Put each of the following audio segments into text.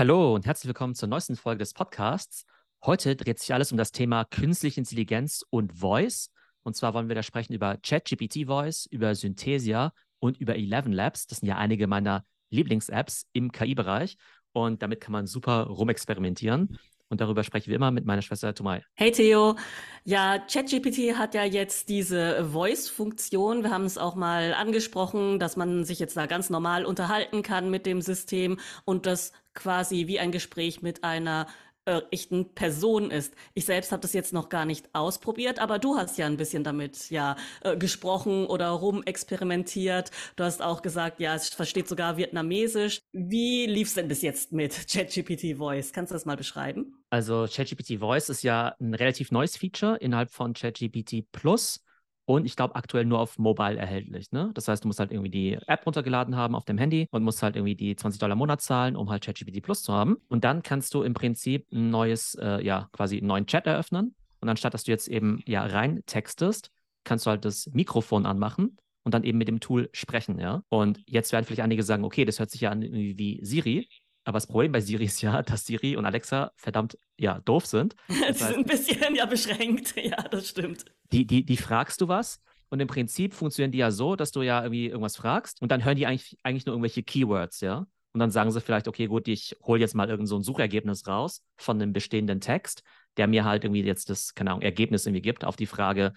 Hallo und herzlich willkommen zur neuesten Folge des Podcasts. Heute dreht sich alles um das Thema künstliche Intelligenz und Voice. Und zwar wollen wir da sprechen über ChatGPT Voice, über Synthesia und über Eleven Labs. Das sind ja einige meiner Lieblings-Apps im KI-Bereich. Und damit kann man super rumexperimentieren. Und darüber sprechen wir immer mit meiner Schwester Tomai. Hey Theo. Ja, ChatGPT hat ja jetzt diese Voice-Funktion. Wir haben es auch mal angesprochen, dass man sich jetzt da ganz normal unterhalten kann mit dem System und das quasi wie ein Gespräch mit einer äh, echten Person ist. Ich selbst habe das jetzt noch gar nicht ausprobiert, aber du hast ja ein bisschen damit ja äh, gesprochen oder rumexperimentiert. Du hast auch gesagt, ja, es versteht sogar Vietnamesisch. Wie lief es denn bis jetzt mit ChatGPT Voice? Kannst du das mal beschreiben? Also ChatGPT Voice ist ja ein relativ neues Feature innerhalb von ChatGPT Plus und ich glaube aktuell nur auf Mobile erhältlich. Ne? Das heißt, du musst halt irgendwie die App runtergeladen haben auf dem Handy und musst halt irgendwie die 20 Dollar im Monat zahlen, um halt ChatGPT Plus zu haben. Und dann kannst du im Prinzip ein neues, äh, ja, quasi einen neuen Chat eröffnen. Und anstatt dass du jetzt eben ja rein textest, kannst du halt das Mikrofon anmachen und dann eben mit dem Tool sprechen, ja. Und jetzt werden vielleicht einige sagen, okay, das hört sich ja an wie Siri. Aber das Problem bei Siri ist ja, dass Siri und Alexa verdammt ja doof sind. Das die sind ein bisschen ja beschränkt. Ja, das stimmt. Die, die, die fragst du was und im Prinzip funktionieren die ja so, dass du ja irgendwie irgendwas fragst und dann hören die eigentlich, eigentlich nur irgendwelche Keywords, ja. Und dann sagen sie vielleicht, okay, gut, ich hole jetzt mal irgend so ein Suchergebnis raus von einem bestehenden Text, der mir halt irgendwie jetzt das, keine Ahnung, Ergebnis irgendwie gibt auf die Frage,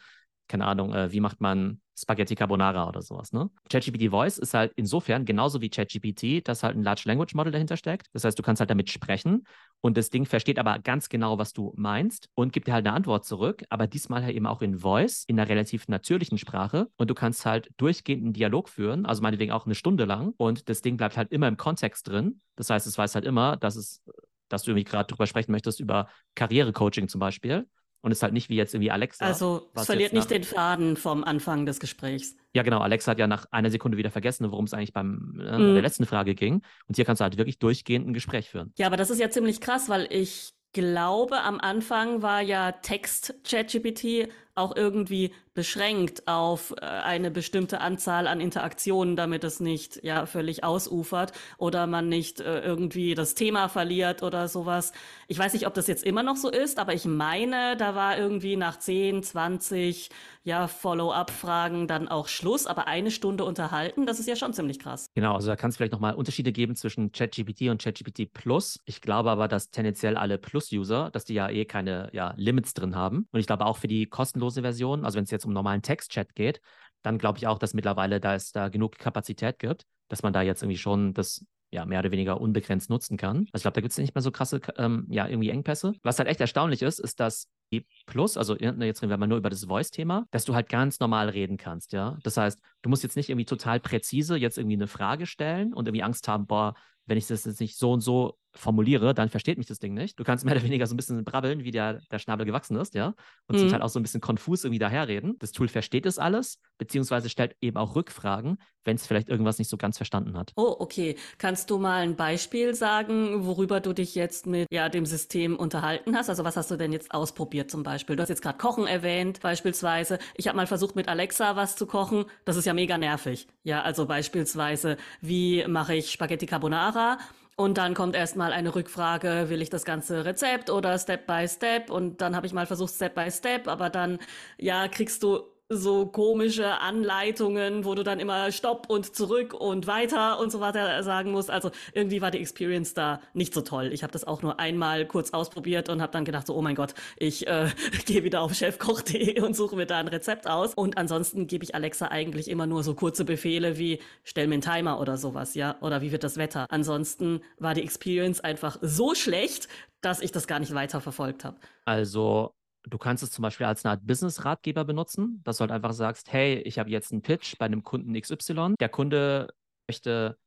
keine Ahnung, äh, wie macht man Spaghetti Carbonara oder sowas, ne? ChatGPT Voice ist halt insofern genauso wie ChatGPT, dass halt ein Large Language Model dahinter steckt. Das heißt, du kannst halt damit sprechen und das Ding versteht aber ganz genau, was du meinst und gibt dir halt eine Antwort zurück, aber diesmal halt eben auch in Voice, in einer relativ natürlichen Sprache und du kannst halt durchgehend einen Dialog führen, also meinetwegen auch eine Stunde lang und das Ding bleibt halt immer im Kontext drin. Das heißt, es weiß halt immer, dass es dass du irgendwie gerade drüber sprechen möchtest, über Karrierecoaching zum Beispiel und ist halt nicht wie jetzt irgendwie Alexa. Also es verliert nicht den Faden vom Anfang des Gesprächs. Ja, genau. Alexa hat ja nach einer Sekunde wieder vergessen, worum es eigentlich beim äh, mm. der letzten Frage ging. Und hier kannst du halt wirklich durchgehend ein Gespräch führen. Ja, aber das ist ja ziemlich krass, weil ich glaube, am Anfang war ja Text ChatGPT auch irgendwie beschränkt auf äh, eine bestimmte Anzahl an Interaktionen, damit es nicht ja völlig ausufert oder man nicht äh, irgendwie das Thema verliert oder sowas. Ich weiß nicht, ob das jetzt immer noch so ist, aber ich meine, da war irgendwie nach 10, 20 ja Follow-up-Fragen dann auch Schluss, aber eine Stunde unterhalten, das ist ja schon ziemlich krass. Genau, also da kann es vielleicht nochmal Unterschiede geben zwischen ChatGPT und ChatGPT Plus. Ich glaube aber, dass tendenziell alle Plus-User, dass die ja eh keine ja, Limits drin haben. Und ich glaube auch für die kostenlose Version, also wenn es jetzt um normalen Text-Chat geht, dann glaube ich auch, dass mittlerweile da es da genug Kapazität gibt, dass man da jetzt irgendwie schon das ja, mehr oder weniger unbegrenzt nutzen kann. Also ich glaube, da gibt es nicht mehr so krasse, ähm, ja, irgendwie Engpässe. Was halt echt erstaunlich ist, ist, dass die Plus, also jetzt reden wir mal nur über das Voice-Thema, dass du halt ganz normal reden kannst, ja. Das heißt, du musst jetzt nicht irgendwie total präzise jetzt irgendwie eine Frage stellen und irgendwie Angst haben, boah, wenn ich das jetzt nicht so und so formuliere, dann versteht mich das Ding nicht. Du kannst mehr oder weniger so ein bisschen brabbeln, wie der, der Schnabel gewachsen ist, ja, und mhm. sich halt auch so ein bisschen konfus irgendwie daherreden. Das Tool versteht es alles, beziehungsweise stellt eben auch Rückfragen, wenn es vielleicht irgendwas nicht so ganz verstanden hat. Oh, okay. Kannst du mal ein Beispiel sagen, worüber du dich jetzt mit ja, dem System unterhalten hast? Also was hast du denn jetzt ausprobiert zum Beispiel? Du hast jetzt gerade Kochen erwähnt, beispielsweise. Ich habe mal versucht, mit Alexa was zu kochen. Das ist ja mega nervig. Ja, also beispielsweise, wie mache ich Spaghetti Carbonara? Und dann kommt erstmal eine Rückfrage, will ich das ganze Rezept oder Step by Step? Und dann habe ich mal versucht Step by Step, aber dann, ja, kriegst du so komische Anleitungen, wo du dann immer Stopp und zurück und weiter und so weiter sagen musst. Also irgendwie war die Experience da nicht so toll. Ich habe das auch nur einmal kurz ausprobiert und habe dann gedacht, so, oh mein Gott, ich äh, gehe wieder auf chefkoch.de und suche mir da ein Rezept aus. Und ansonsten gebe ich Alexa eigentlich immer nur so kurze Befehle wie stell mir einen Timer oder sowas, ja, oder wie wird das Wetter. Ansonsten war die Experience einfach so schlecht, dass ich das gar nicht weiter verfolgt habe. Also Du kannst es zum Beispiel als eine Art Business-Ratgeber benutzen, dass du halt einfach sagst, hey, ich habe jetzt einen Pitch bei einem Kunden XY. Der Kunde möchte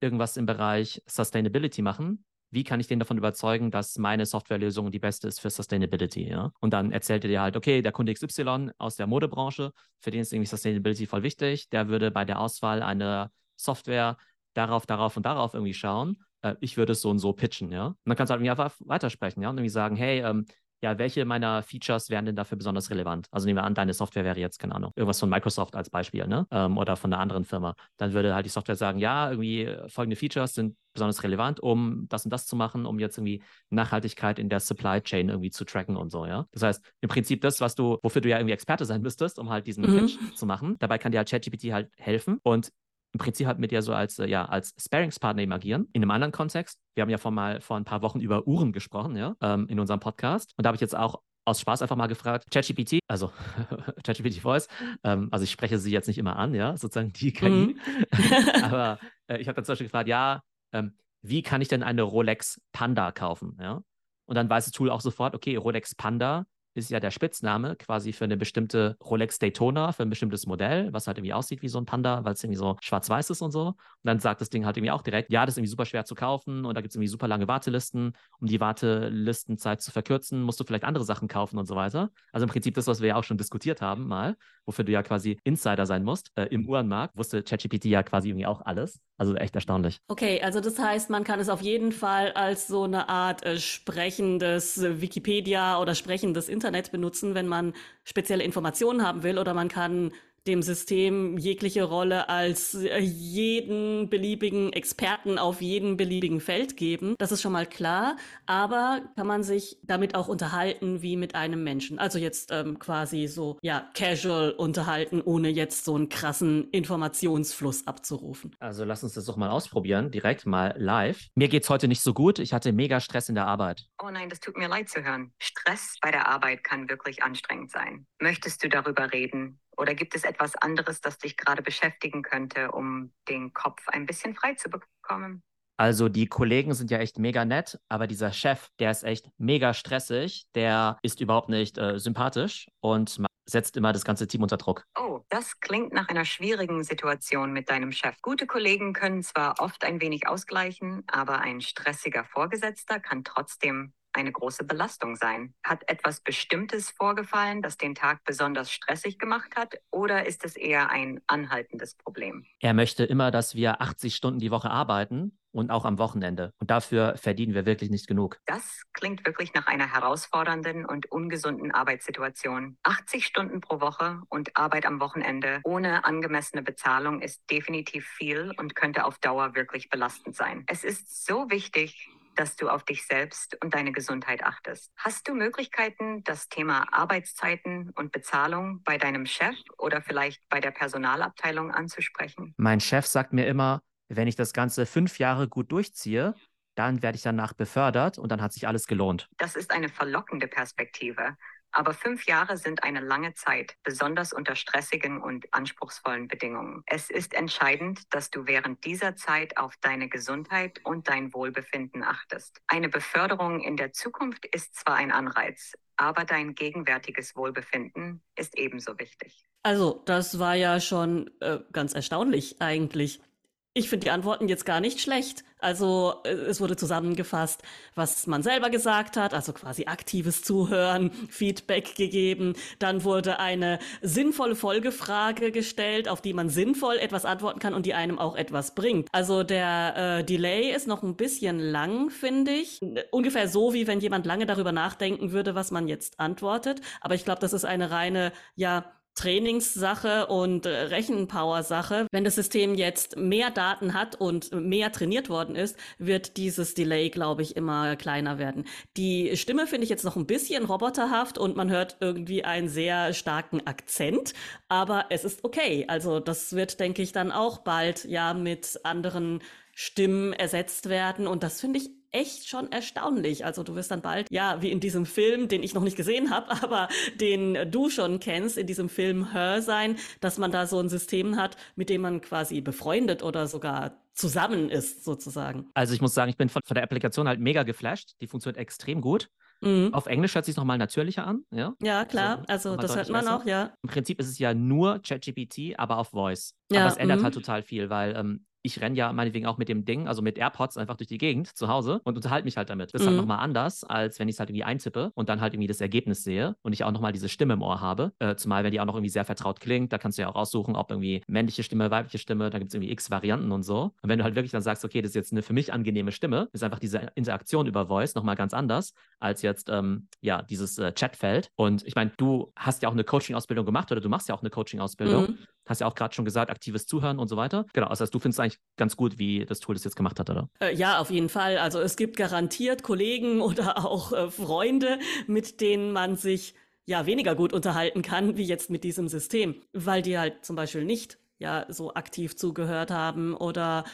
irgendwas im Bereich Sustainability machen. Wie kann ich den davon überzeugen, dass meine Softwarelösung die beste ist für Sustainability? Ja? Und dann erzählt er dir halt, okay, der Kunde XY aus der Modebranche, für den ist irgendwie Sustainability voll wichtig. Der würde bei der Auswahl einer Software darauf, darauf und darauf irgendwie schauen. Äh, ich würde es so und so pitchen, ja. Und dann kannst du halt einfach weitersprechen, ja, und irgendwie sagen, hey, ähm, ja, welche meiner Features wären denn dafür besonders relevant? Also nehmen wir an, deine Software wäre jetzt, keine Ahnung, irgendwas von Microsoft als Beispiel, ne? Ähm, oder von einer anderen Firma. Dann würde halt die Software sagen, ja, irgendwie äh, folgende Features sind besonders relevant, um das und das zu machen, um jetzt irgendwie Nachhaltigkeit in der Supply Chain irgendwie zu tracken und so, ja. Das heißt, im Prinzip das, was du, wofür du ja irgendwie Experte sein müsstest, um halt diesen mhm. Pitch zu machen. Dabei kann dir halt ChatGPT halt helfen und im Prinzip halt mit dir so als, äh, ja, als Sparingspartner eben agieren. In einem anderen Kontext. Wir haben ja vor, mal, vor ein paar Wochen über Uhren gesprochen, ja, ähm, in unserem Podcast. Und da habe ich jetzt auch aus Spaß einfach mal gefragt, ChatGPT, also ChatGPT Voice, ähm, also ich spreche sie jetzt nicht immer an, ja, sozusagen die KI. Mhm. Aber äh, ich habe dann zum Beispiel gefragt, ja, ähm, wie kann ich denn eine Rolex Panda kaufen, ja? Und dann weiß das Tool auch sofort, okay, Rolex Panda ist ja der Spitzname quasi für eine bestimmte Rolex Daytona, für ein bestimmtes Modell, was halt irgendwie aussieht wie so ein Panda, weil es irgendwie so schwarz-weiß ist und so. Und dann sagt das Ding halt irgendwie auch direkt, ja, das ist irgendwie super schwer zu kaufen und da gibt es irgendwie super lange Wartelisten. Um die Wartelistenzeit zu verkürzen, musst du vielleicht andere Sachen kaufen und so weiter. Also im Prinzip das, was wir ja auch schon diskutiert haben mal, wofür du ja quasi Insider sein musst äh, im Uhrenmarkt, wusste ChatGPT ja quasi irgendwie auch alles. Also echt erstaunlich. Okay, also das heißt, man kann es auf jeden Fall als so eine Art äh, sprechendes Wikipedia oder sprechendes Internet Internet benutzen, wenn man spezielle Informationen haben will oder man kann dem System jegliche Rolle als äh, jeden beliebigen Experten auf jedem beliebigen Feld geben. Das ist schon mal klar. Aber kann man sich damit auch unterhalten wie mit einem Menschen? Also jetzt ähm, quasi so, ja, casual unterhalten, ohne jetzt so einen krassen Informationsfluss abzurufen. Also lass uns das doch mal ausprobieren, direkt mal live. Mir geht's heute nicht so gut. Ich hatte mega Stress in der Arbeit. Oh nein, das tut mir leid zu hören. Stress bei der Arbeit kann wirklich anstrengend sein. Möchtest du darüber reden? Oder gibt es etwas anderes, das dich gerade beschäftigen könnte, um den Kopf ein bisschen frei zu bekommen? Also die Kollegen sind ja echt mega nett, aber dieser Chef, der ist echt mega stressig, der ist überhaupt nicht äh, sympathisch und setzt immer das ganze Team unter Druck. Oh, das klingt nach einer schwierigen Situation mit deinem Chef. Gute Kollegen können zwar oft ein wenig ausgleichen, aber ein stressiger Vorgesetzter kann trotzdem eine große Belastung sein? Hat etwas Bestimmtes vorgefallen, das den Tag besonders stressig gemacht hat, oder ist es eher ein anhaltendes Problem? Er möchte immer, dass wir 80 Stunden die Woche arbeiten und auch am Wochenende. Und dafür verdienen wir wirklich nicht genug. Das klingt wirklich nach einer herausfordernden und ungesunden Arbeitssituation. 80 Stunden pro Woche und Arbeit am Wochenende ohne angemessene Bezahlung ist definitiv viel und könnte auf Dauer wirklich belastend sein. Es ist so wichtig, dass du auf dich selbst und deine Gesundheit achtest. Hast du Möglichkeiten, das Thema Arbeitszeiten und Bezahlung bei deinem Chef oder vielleicht bei der Personalabteilung anzusprechen? Mein Chef sagt mir immer, wenn ich das Ganze fünf Jahre gut durchziehe, dann werde ich danach befördert und dann hat sich alles gelohnt. Das ist eine verlockende Perspektive. Aber fünf Jahre sind eine lange Zeit, besonders unter stressigen und anspruchsvollen Bedingungen. Es ist entscheidend, dass du während dieser Zeit auf deine Gesundheit und dein Wohlbefinden achtest. Eine Beförderung in der Zukunft ist zwar ein Anreiz, aber dein gegenwärtiges Wohlbefinden ist ebenso wichtig. Also, das war ja schon äh, ganz erstaunlich eigentlich. Ich finde die Antworten jetzt gar nicht schlecht. Also äh, es wurde zusammengefasst, was man selber gesagt hat, also quasi aktives Zuhören, Feedback gegeben. Dann wurde eine sinnvolle Folgefrage gestellt, auf die man sinnvoll etwas antworten kann und die einem auch etwas bringt. Also der äh, Delay ist noch ein bisschen lang, finde ich. Ungefähr so, wie wenn jemand lange darüber nachdenken würde, was man jetzt antwortet. Aber ich glaube, das ist eine reine, ja, Trainingssache und äh, Rechenpower-Sache. Wenn das System jetzt mehr Daten hat und mehr trainiert worden ist, wird dieses Delay, glaube ich, immer kleiner werden. Die Stimme finde ich jetzt noch ein bisschen roboterhaft und man hört irgendwie einen sehr starken Akzent, aber es ist okay. Also das wird, denke ich, dann auch bald ja mit anderen Stimmen ersetzt werden und das finde ich echt schon erstaunlich. Also du wirst dann bald, ja, wie in diesem Film, den ich noch nicht gesehen habe, aber den du schon kennst, in diesem Film Her sein, dass man da so ein System hat, mit dem man quasi befreundet oder sogar zusammen ist, sozusagen. Also ich muss sagen, ich bin von, von der Applikation halt mega geflasht. Die funktioniert extrem gut. Mhm. Auf Englisch hört sich nochmal natürlicher an. Ja, ja klar. Also, also das hört man besser. auch, ja. Im Prinzip ist es ja nur ChatGPT, aber auf Voice. Ja. Aber es ändert mhm. halt total viel, weil ähm, ich renne ja meinetwegen auch mit dem Ding, also mit AirPods einfach durch die Gegend zu Hause und unterhalte mich halt damit. Das ist halt Mhm. nochmal anders, als wenn ich es halt irgendwie eintippe und dann halt irgendwie das Ergebnis sehe und ich auch nochmal diese Stimme im Ohr habe. Äh, zumal, wenn die auch noch irgendwie sehr vertraut klingt, da kannst du ja auch aussuchen, ob irgendwie männliche Stimme, weibliche Stimme, da gibt es irgendwie x Varianten und so. Und wenn du halt wirklich dann sagst, okay, das ist jetzt eine für mich angenehme Stimme, ist einfach diese Interaktion über Voice nochmal ganz anders als jetzt, ähm, ja, dieses äh, Chatfeld. Und ich meine, du hast ja auch eine Coaching-Ausbildung gemacht oder du machst ja auch eine Coaching-Ausbildung. Mhm. Hast ja auch gerade schon gesagt, aktives Zuhören und so weiter. Genau, heißt, du findest eigentlich ganz gut, wie das Tool das jetzt gemacht hat, oder? Äh, Ja, auf jeden Fall. Also es gibt garantiert Kollegen oder auch äh, Freunde, mit denen man sich ja weniger gut unterhalten kann, wie jetzt mit diesem System, weil die halt zum Beispiel nicht ja so aktiv zugehört haben oder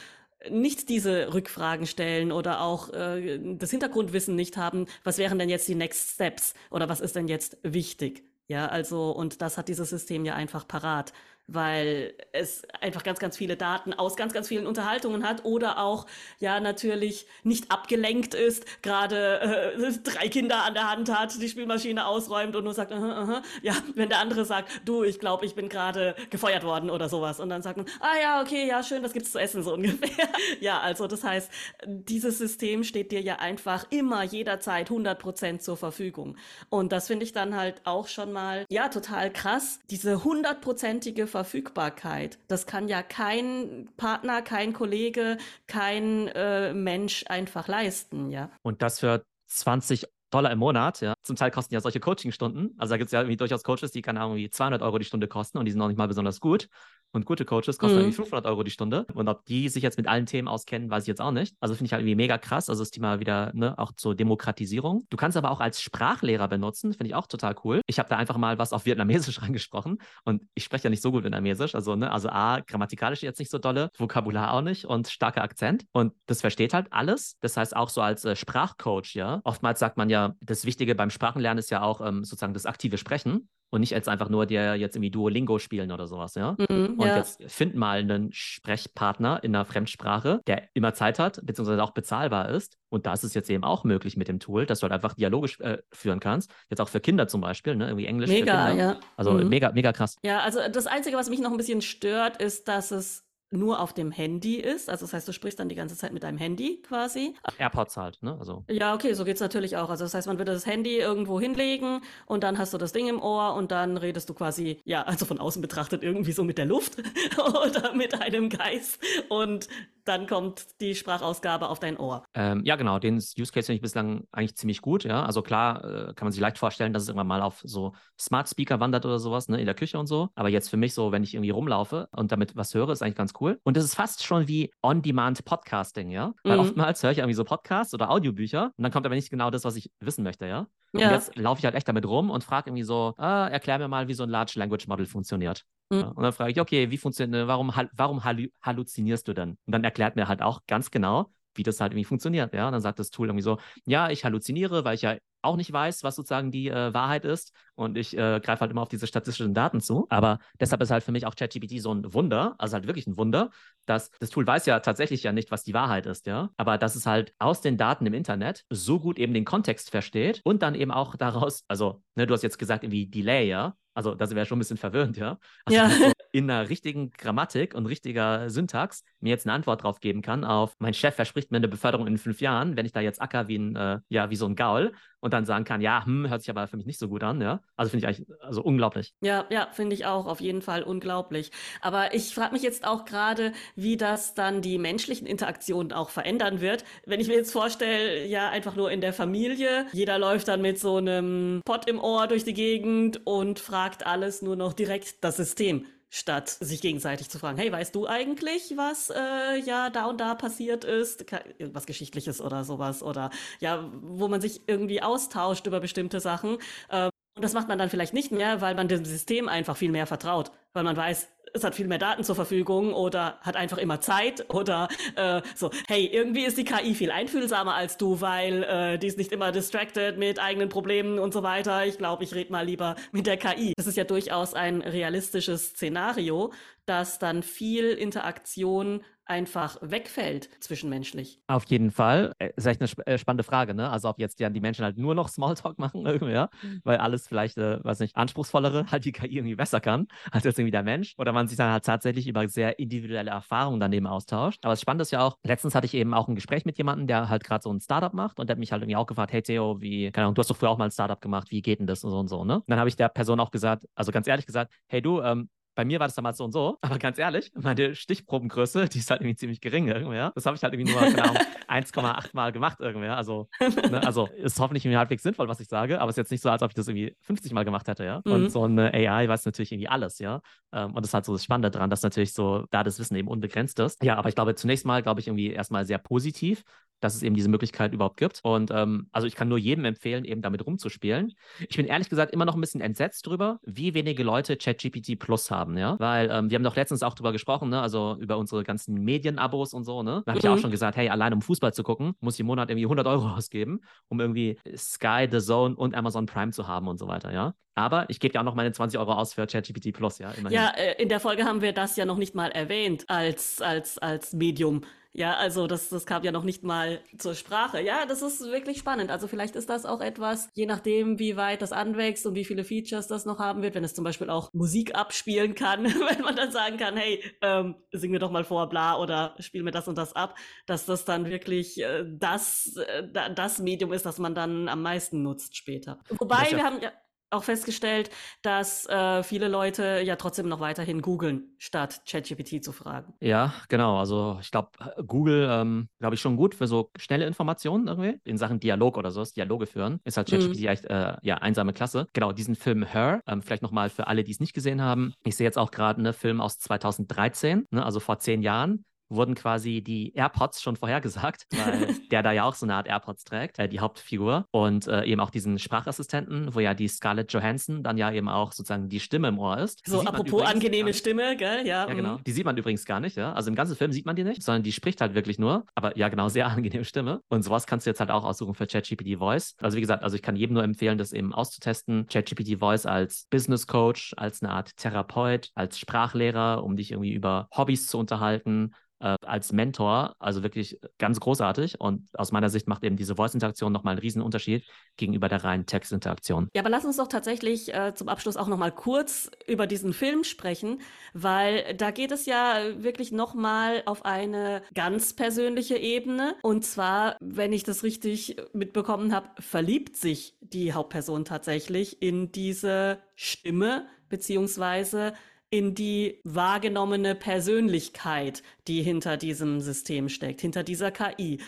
nicht diese Rückfragen stellen oder auch äh, das Hintergrundwissen nicht haben, was wären denn jetzt die Next Steps oder was ist denn jetzt wichtig? Ja, also, und das hat dieses System ja einfach parat, weil es einfach ganz, ganz viele Daten aus ganz, ganz vielen Unterhaltungen hat oder auch ja natürlich nicht abgelenkt ist, gerade äh, drei Kinder an der Hand hat, die Spielmaschine ausräumt und nur sagt, aha, aha. ja, wenn der andere sagt, du, ich glaube, ich bin gerade gefeuert worden oder sowas und dann sagt man, ah ja, okay, ja, schön, was gibt's zu essen so ungefähr. ja, also das heißt, dieses System steht dir ja einfach immer jederzeit 100% zur Verfügung und das finde ich dann halt auch schon mal, ja, total krass, diese hundertprozentige Verfügbarkeit. Das kann ja kein Partner, kein Kollege, kein äh, Mensch einfach leisten, ja. Und das für 20 Dollar im Monat, ja. Zum Teil kosten ja solche Coachingstunden. Also da gibt es ja irgendwie durchaus Coaches, die, keine Ahnung, irgendwie 200 Euro die Stunde kosten und die sind noch nicht mal besonders gut. Und gute Coaches kosten Mhm. irgendwie 500 Euro die Stunde. Und ob die sich jetzt mit allen Themen auskennen, weiß ich jetzt auch nicht. Also finde ich halt irgendwie mega krass. Also das Thema wieder, ne, auch zur Demokratisierung. Du kannst aber auch als Sprachlehrer benutzen, finde ich auch total cool. Ich habe da einfach mal was auf Vietnamesisch reingesprochen und ich spreche ja nicht so gut Vietnamesisch. Also, ne, also A, grammatikalisch jetzt nicht so dolle, Vokabular auch nicht und starker Akzent. Und das versteht halt alles. Das heißt auch so als äh, Sprachcoach, ja. Oftmals sagt man ja, das Wichtige beim Sprachenlernen ist ja auch ähm, sozusagen das aktive Sprechen und nicht jetzt einfach nur dir jetzt irgendwie Duolingo spielen oder sowas, ja. Mhm, Und ja. jetzt find mal einen Sprechpartner in einer Fremdsprache, der immer Zeit hat, beziehungsweise auch bezahlbar ist. Und da ist es jetzt eben auch möglich mit dem Tool, dass du halt einfach dialogisch äh, führen kannst. Jetzt auch für Kinder zum Beispiel, ne? irgendwie Englisch Mega, ja. Also Mhm. mega, mega krass. Ja, also das Einzige, was mich noch ein bisschen stört, ist, dass es nur auf dem Handy ist. Also das heißt, du sprichst dann die ganze Zeit mit deinem Handy quasi. AirPods halt, ne? Also Ja, okay, so geht's natürlich auch. Also das heißt, man würde das Handy irgendwo hinlegen und dann hast du das Ding im Ohr und dann redest du quasi, ja, also von außen betrachtet irgendwie so mit der Luft oder mit einem Geist und dann kommt die Sprachausgabe auf dein Ohr. Ähm, ja, genau, den Use Case finde ich bislang eigentlich ziemlich gut, ja. Also klar, äh, kann man sich leicht vorstellen, dass es irgendwann mal auf so Smart Speaker wandert oder sowas, ne, in der Küche und so. Aber jetzt für mich so, wenn ich irgendwie rumlaufe und damit was höre, ist eigentlich ganz cool. Und das ist fast schon wie On-Demand Podcasting, ja. Weil Mhm. oftmals höre ich irgendwie so Podcasts oder Audiobücher und dann kommt aber nicht genau das, was ich wissen möchte, ja. Und Ja. jetzt laufe ich halt echt damit rum und frage irgendwie so, ah, erklär mir mal, wie so ein Large Language Model funktioniert. Mhm. Und dann frage ich, okay, wie funktioniert, warum, hal- warum hallu halluzinierst du denn? Und dann erklärt mir halt auch ganz genau, wie das halt irgendwie funktioniert. Ja, und dann sagt das Tool irgendwie so, ja, ich halluziniere, weil ich ja auch nicht weiß, was sozusagen die äh, Wahrheit ist. Und ich äh, greife halt immer auf diese statistischen Daten zu. Aber deshalb ist halt für mich auch ChatGPT so ein Wunder, also halt wirklich ein Wunder, dass das Tool weiß ja tatsächlich ja nicht, was die Wahrheit ist, ja. Aber dass es halt aus den Daten im Internet so gut eben den Kontext versteht und dann eben auch daraus, also, ne, du hast jetzt gesagt, irgendwie Delay, ja. Also, da sind wir ja schon ein bisschen verwirrend, ja. Also, Ja. so in einer richtigen Grammatik und richtiger Syntax mir jetzt eine Antwort drauf geben kann auf, mein Chef verspricht mir eine Beförderung in fünf Jahren, wenn ich da jetzt acker wie ein, äh, ja, wie so ein Gaul und dann sagen kann, ja, hm, hört sich aber für mich nicht so gut an, ja. Also finde ich eigentlich, also unglaublich. Ja, ja, finde ich auch auf jeden Fall unglaublich. Aber ich frage mich jetzt auch gerade, wie das dann die menschlichen Interaktionen auch verändern wird. Wenn ich mir jetzt vorstelle, ja, einfach nur in der Familie, jeder läuft dann mit so einem Pott im Ohr durch die Gegend und fragt alles nur noch direkt das System. Statt sich gegenseitig zu fragen, hey, weißt du eigentlich, was äh, ja da und da passiert ist? Irgendwas Geschichtliches oder sowas. Oder ja, wo man sich irgendwie austauscht über bestimmte Sachen. Ähm, und das macht man dann vielleicht nicht mehr, weil man dem System einfach viel mehr vertraut, weil man weiß, es hat viel mehr Daten zur Verfügung oder hat einfach immer Zeit oder äh, so, hey, irgendwie ist die KI viel einfühlsamer als du, weil äh, die ist nicht immer distracted mit eigenen Problemen und so weiter. Ich glaube, ich rede mal lieber mit der KI. Das ist ja durchaus ein realistisches Szenario, dass dann viel Interaktion einfach wegfällt zwischenmenschlich. Auf jeden Fall. Das äh, ist echt eine sp äh, spannende Frage, ne? Also ob jetzt ja die Menschen halt nur noch Smalltalk machen irgendwie, ja, weil alles vielleicht, äh, weiß nicht, anspruchsvollere halt die KI irgendwie besser kann als jetzt irgendwie der Mensch oder man sich dann halt tatsächlich über sehr individuelle Erfahrungen daneben austauscht. Aber das Spannende ist ja auch, letztens hatte ich eben auch ein Gespräch mit jemandem, der halt gerade so ein Startup macht und der hat mich halt irgendwie auch gefragt, hey Theo, wie, keine Ahnung, du hast doch früher auch mal ein Startup gemacht, wie geht denn das und so und so, ne? Und dann habe ich der Person auch gesagt, also ganz ehrlich gesagt, hey du, ähm, bei mir war das damals so und so, aber ganz ehrlich, meine Stichprobengröße, die ist halt irgendwie ziemlich gering irgendwie. Ja? Das habe ich halt irgendwie nur genau 1,8 Mal gemacht irgendwie. Also, ne, also ist hoffentlich irgendwie halbwegs sinnvoll, was ich sage, aber es ist jetzt nicht so, als ob ich das irgendwie 50 Mal gemacht hätte, ja. Mhm. Und so eine AI weiß natürlich irgendwie alles, ja. Ähm, und das ist halt so das Spannende daran, dass natürlich so da das Wissen eben unbegrenzt ist. Ja, aber ich glaube, zunächst mal, glaube ich, irgendwie erstmal sehr positiv, dass es eben diese Möglichkeit überhaupt gibt. Und ähm, also ich kann nur jedem empfehlen, eben damit rumzuspielen. Ich bin ehrlich gesagt immer noch ein bisschen entsetzt drüber, wie wenige Leute ChatGPT Plus haben, ja. Weil ähm, wir haben doch letztens auch drüber gesprochen, ne? Also über unsere ganzen Medienabos und so, ne? Da habe ich mhm. auch schon gesagt, hey, allein um Fußball zu gucken, muss ich im Monat irgendwie 100 Euro ausgeben, um irgendwie Sky, The Zone und Amazon Prime zu haben und so weiter, ja. Aber ich gebe ja auch noch meine 20 Euro aus für ChatGPT Plus, ja. Immerhin. Ja, äh, in der Folge haben wir das ja noch nicht mal erwähnt als, als, als Medium. Ja, also das, das kam ja noch nicht mal zur Sprache. Ja, das ist wirklich spannend. Also vielleicht ist das auch etwas, je nachdem, wie weit das anwächst und wie viele Features das noch haben wird, wenn es zum Beispiel auch Musik abspielen kann, wenn man dann sagen kann, hey, ähm, sing mir doch mal vor, bla, oder spiel mir das und das ab, dass das dann wirklich äh, das, äh, das Medium ist, das man dann am meisten nutzt später. Wobei, wir haben ja auch festgestellt, dass äh, viele Leute ja trotzdem noch weiterhin googeln, statt ChatGPT zu fragen. Ja, genau. Also ich glaube, Google, ähm, glaube ich, schon gut für so schnelle Informationen irgendwie. In Sachen Dialog oder so, Dialoge führen, ist halt ChatGPT mhm. echt äh, ja, einsame Klasse. Genau, diesen Film Her, ähm, vielleicht nochmal für alle, die es nicht gesehen haben. Ich sehe jetzt auch gerade einen Film aus 2013, ne, also vor zehn Jahren wurden quasi die AirPods schon vorhergesagt, weil der da ja auch so eine Art AirPods trägt, äh, die Hauptfigur. Und äh, eben auch diesen Sprachassistenten, wo ja die Scarlett Johansson dann ja eben auch sozusagen die Stimme im Ohr ist. so, apropos angenehme Stimme, gell? Ja. Ja, genau. Mhm. Die sieht man übrigens gar nicht, ja. Also im ganzen Film sieht man die nicht, sondern die spricht halt wirklich nur. Aber ja, genau, sehr angenehme Stimme. Und sowas kannst du jetzt halt auch aussuchen für ChatGPT Voice. Also wie gesagt, also ich kann jedem nur empfehlen, das eben auszutesten. ChatGPT Voice als Business Coach, als eine Art Therapeut, als Sprachlehrer, um dich irgendwie über Hobbys zu unterhalten äh, als Mentor, also wirklich ganz großartig. Und aus meiner Sicht macht eben diese Voice-Interaktion nochmal einen riesen Unterschied gegenüber der reinen Textinteraktion. Ja, aber lass uns doch tatsächlich äh, zum Abschluss auch nochmal kurz über diesen Film sprechen, weil da geht es ja wirklich nochmal auf eine ganz persönliche Ebene. Und zwar, wenn ich das richtig mitbekommen habe, verliebt sich die Hauptperson tatsächlich in diese Stimme, beziehungsweise in die wahrgenommene Persönlichkeit, die hinter diesem System steckt, hinter dieser KI.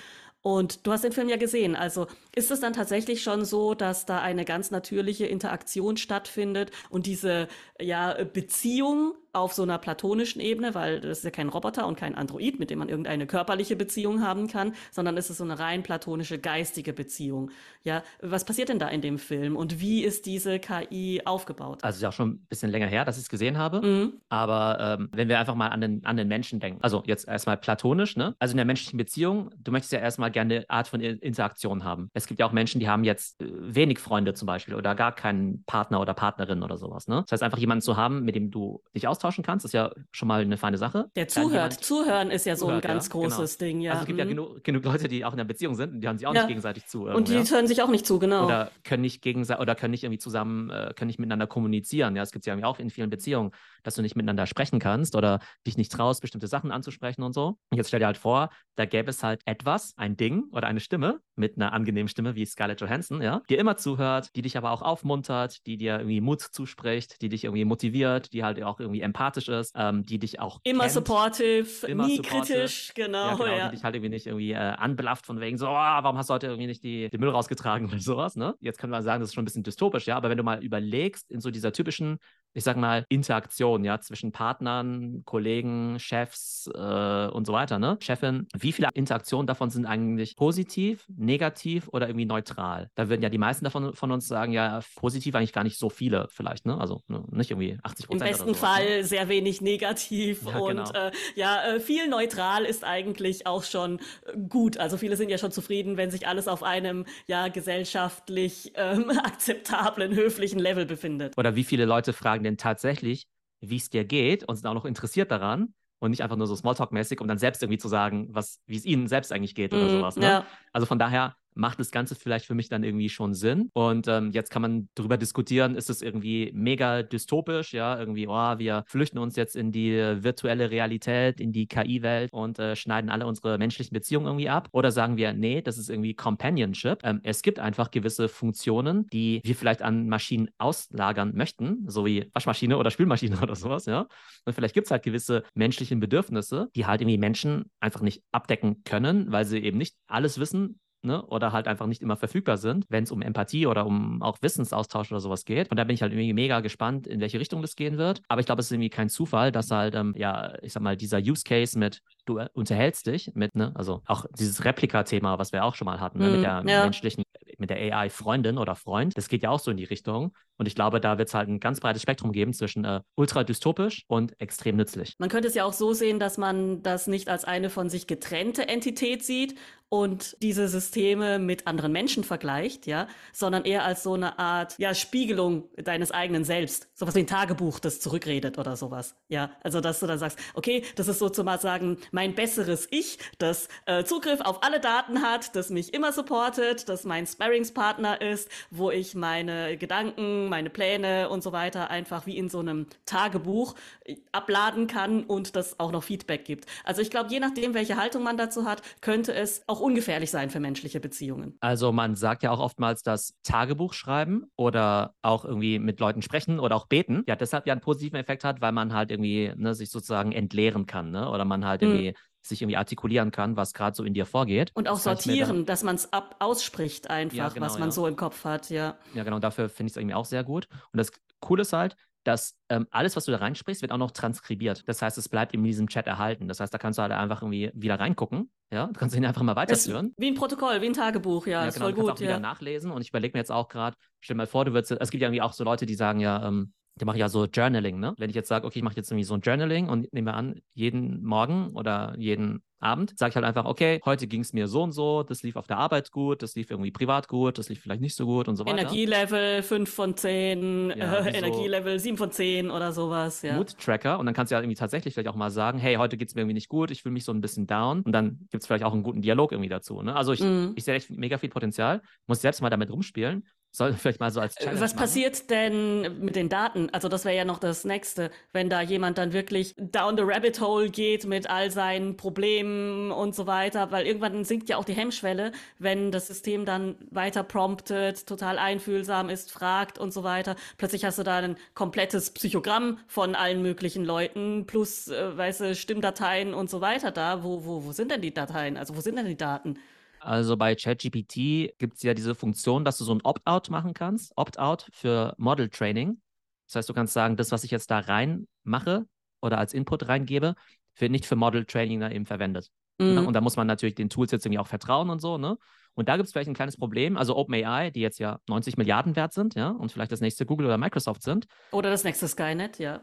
Und du hast den Film ja gesehen. Also ist es dann tatsächlich schon so, dass da eine ganz natürliche Interaktion stattfindet und diese ja, Beziehung auf so einer platonischen Ebene, weil das ist ja kein Roboter und kein Android, mit dem man irgendeine körperliche Beziehung haben kann, sondern es ist so eine rein platonische geistige Beziehung. Ja, was passiert denn da in dem Film und wie ist diese KI aufgebaut? Also ist ja auch schon ein bisschen länger her, dass ich es gesehen habe. Mhm. Aber ähm, wenn wir einfach mal an den, an den Menschen denken, also jetzt erstmal platonisch, ne? Also in der menschlichen Beziehung, du möchtest ja erstmal gerne eine Art von Interaktion haben. Es gibt ja auch Menschen, die haben jetzt äh, wenig Freunde zum Beispiel oder gar keinen Partner oder Partnerin oder sowas. Ne? Das heißt, einfach jemanden zu haben, mit dem du dich aus austauschen kannst, ist ja schon mal eine feine Sache. Der zuhört. Zuhören ist ja so zuhört, ein ganz ja, genau. großes genau. Ding, ja. Also es gibt mhm. ja genug, genug, Leute, die auch in einer Beziehung sind und die hören sich auch ja. nicht gegenseitig zu. Und die hören sich auch nicht zu, genau. Oder können nicht gegenseitig oder können nicht irgendwie zusammen, äh, können nicht miteinander kommunizieren. Ja, es gibt ja auch in vielen Beziehungen, dass du nicht miteinander sprechen kannst oder dich nicht traust, bestimmte Sachen anzusprechen und so. Und jetzt stell dir halt vor, da gäbe es halt etwas, ein Ding oder eine Stimme mit einer angenehmen Stimme wie Scarlett Johansson, ja, die immer zuhört, die dich aber auch aufmuntert, die dir irgendwie Mut zuspricht, die dich irgendwie motiviert, die halt auch irgendwie empathisch ist, ähm, die dich auch immer kennt, supportive, immer nie supportive. kritisch, genau, ja, genau ja. die dich halt irgendwie nicht irgendwie äh, anbelafft von wegen so, oh, warum hast du heute irgendwie nicht die, den Müll rausgetragen oder sowas, ne? Jetzt können wir sagen, das ist schon ein bisschen dystopisch, ja, aber wenn du mal überlegst in so dieser typischen ich sag mal, Interaktion, ja, zwischen Partnern, Kollegen, Chefs äh, und so weiter, ne? Chefin, wie viele Interaktionen davon sind eigentlich positiv, negativ oder irgendwie neutral? Da würden ja die meisten davon von uns sagen, ja, positiv eigentlich gar nicht so viele vielleicht, ne? Also ne, nicht irgendwie 80 Prozent. Im besten sowas, Fall ne? sehr wenig negativ ja, und genau. äh, ja, äh, viel neutral ist eigentlich auch schon gut. Also viele sind ja schon zufrieden, wenn sich alles auf einem ja gesellschaftlich ähm, akzeptablen, höflichen Level befindet. Oder wie viele Leute fragen, fragen denn tatsächlich, wie es dir geht und sind auch noch interessiert daran, und nicht einfach nur so Smalltalk-mäßig, um dann selbst irgendwie zu sagen, was, wie es ihnen selbst eigentlich geht oder Mhm, sowas. Ne? ja. Also von daher macht das Ganze vielleicht für mich dann irgendwie schon Sinn. Und ähm, jetzt kann man darüber diskutieren, ist es irgendwie mega dystopisch, ja, irgendwie, oh, wir flüchten uns jetzt in die virtuelle Realität, in die KI-Welt und äh, schneiden alle unsere menschlichen Beziehungen irgendwie ab. Oder sagen wir, nee, das ist irgendwie Companionship. Ähm, es gibt einfach gewisse Funktionen, die wir vielleicht an Maschinen auslagern möchten, so wie Waschmaschine oder Spülmaschine oder sowas, ja. Und vielleicht gibt es halt gewisse menschliche Bedürfnisse, die halt irgendwie Menschen einfach nicht abdecken können, weil sie eben nicht alles wissen, Ne, oder halt einfach nicht immer verfügbar sind, wenn es um Empathie oder um auch Wissensaustausch oder sowas geht. Und da bin ich halt irgendwie mega gespannt, in welche Richtung das gehen wird. Aber ich glaube, es ist irgendwie kein Zufall, dass halt, ähm, ja, ich sag mal, dieser Use Case mit du äh, unterhältst dich mit, ne, also auch dieses Replika-Thema, was wir auch schon mal hatten, ne, mit Mhm, der ja. menschlichen, mit der AI-Freundin oder Freund, das geht ja auch so in die Richtung. Und ich glaube, da wird es halt ein ganz breites Spektrum geben zwischen äh, ultra dystopisch und extrem nützlich. Man könnte es ja auch so sehen, dass man das nicht als eine von sich getrennte Entität sieht und diese Systeme mit anderen Menschen vergleicht, ja, sondern eher als so eine Art, ja, Spiegelung deines eigenen Selbst. Sowas wie ein Tagebuch, das zurückredet oder sowas. Ja, also, dass du dann sagst, okay, das ist so zu mal sagen, mein besseres Ich, das äh, Zugriff auf alle Daten hat, das mich immer supportet, das mein Sparringspartner ist, wo ich meine Gedanken, meine Pläne und so weiter einfach wie in so einem Tagebuch äh, abladen kann und das auch noch Feedback gibt. Also ich glaube, je nachdem, welche Haltung man dazu hat, könnte es auch ungefährlich sein für menschliche Beziehungen. Also man sagt ja auch oftmals, dass Tagebuch schreiben oder auch irgendwie mit Leuten sprechen oder auch beten, ja, deshalb ja einen positiven Effekt hat, weil man halt irgendwie ne, sich sozusagen entleeren kann, ne? Oder man halt Mhm. irgendwie sich irgendwie artikulieren kann, was gerade so in dir vorgeht. Und auch Das mir da- sortieren, dass man es ausspricht einfach, Ja, genau, was man ja. so im Kopf hat, ja. Ja, genau, dafür finde ich es irgendwie auch sehr gut. Und das Coole ist halt, dass ähm, alles, was du da reinsprichst, wird auch noch transkribiert. Das heißt, es bleibt in diesem Chat erhalten. Das heißt, da kannst du halt einfach irgendwie wieder reingucken. Ja, du kannst ihn einfach mal weiterführen. wie ein Protokoll, wie ein Tagebuch, ja, Ja, ist genau, voll du kannst gut, auch wieder ja. nachlesen. Und ich überlege mir jetzt auch gerade, stell dir mal vor, du würdest, es gibt ja irgendwie auch so Leute, die sagen ja, ähm, die machen ja so Journaling, ne? Wenn ich jetzt sage, okay, ich mache jetzt irgendwie so ein Journaling und nehme an, jeden Morgen oder jeden Abend sage ich halt einfach, okay, heute ging es mir so und so, das lief auf der Arbeit gut, das lief irgendwie privat gut, das lief vielleicht nicht so gut und so weiter. Energielevel 5 von 10, Ja, äh, so- Energielevel 7 von 10 oder sowas, ja. Mood-Tracker und dann kannst du ja irgendwie tatsächlich vielleicht auch mal sagen, hey, heute geht es mir irgendwie nicht gut, ich fühle mich so ein bisschen down und dann gibt es vielleicht auch einen guten Dialog irgendwie dazu. Ne? Also ich, Mhm. ich sehe echt mega viel Potenzial, muss selbst mal damit rumspielen, soll vielleicht mal so als Challenge Äh, Was machen. passiert denn mit den Daten? Also das wäre ja noch das Nächste, wenn da jemand dann wirklich down the rabbit hole geht mit all seinen Problemen und so weiter, weil irgendwann sinkt ja auch die Hemmschwelle, wenn das System dann weiter promptet, total einfühlsam ist, fragt und so weiter. Plötzlich hast du da ein komplettes Psychogramm von allen möglichen Leuten plus, äh, weißt du, Stimmdateien und so weiter da. Wo, wo, wo sind denn die Dateien? Also wo sind denn die Daten? Also bei ChatGPT gibt es ja diese Funktion, dass du so ein Opt-out machen kannst. Opt-out für Model Training. Das heißt, du kannst sagen, das, was ich jetzt da rein mache oder als Input reingebe, wird nicht für Model Training eben verwendet. Mhm. Und da muss man natürlich den Tools jetzt irgendwie auch vertrauen und so, ne? Und da gibt es vielleicht ein kleines Problem. Also OpenAI, die jetzt ja 90 Milliarden wert sind, ja, und vielleicht das nächste Google oder Microsoft sind. Oder das nächste Skynet, ja.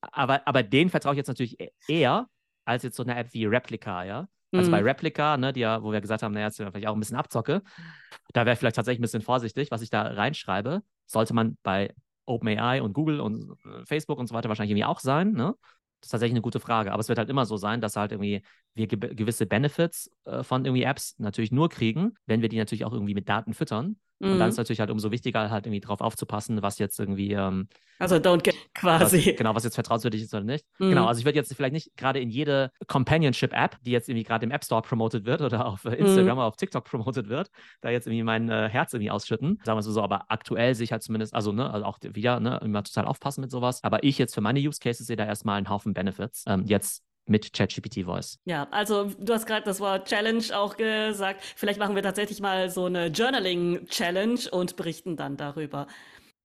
Aber, aber denen vertraue ich jetzt natürlich e- eher als jetzt so eine App wie Replica, ja. Also bei Mhm. Replica, ne, die ja, wo wir gesagt haben, naja, jetzt vielleicht auch ein bisschen Abzocke, da wäre ich vielleicht tatsächlich ein bisschen vorsichtig, was ich da reinschreibe. Sollte man bei OpenAI und Google und äh, Facebook und so weiter wahrscheinlich irgendwie auch sein, ne? Das ist tatsächlich eine gute Frage. Aber es wird halt immer so sein, dass halt irgendwie wir ge gewisse Benefits äh, von irgendwie Apps natürlich nur kriegen, wenn wir die natürlich auch irgendwie mit Daten füttern. Und dann Mhm. ist natürlich halt umso wichtiger, halt irgendwie drauf aufzupassen, was jetzt irgendwie ähm, Also don't get was, quasi. genau, was jetzt vertrauenswürdig ist oder nicht. Mhm. Genau, also ich würde jetzt vielleicht nicht gerade in jede Companionship-App, die jetzt irgendwie gerade im App Store promoted wird oder auf äh, Instagram oder auf TikTok promoted wird, da jetzt irgendwie mein äh, Herz irgendwie ausschütten. Sagen wir es so, aber aktuell sehe ich halt zumindest, also ne, also auch wieder, ne, immer total aufpassen mit sowas. Aber ich jetzt für meine Use Cases sehe da erstmal einen Haufen Benefits. Ähm, jetzt mit ChatGPT Voice. Ja, also du hast gerade das Wort Challenge auch gesagt. Vielleicht machen wir tatsächlich mal so eine Journaling-Challenge und berichten dann darüber.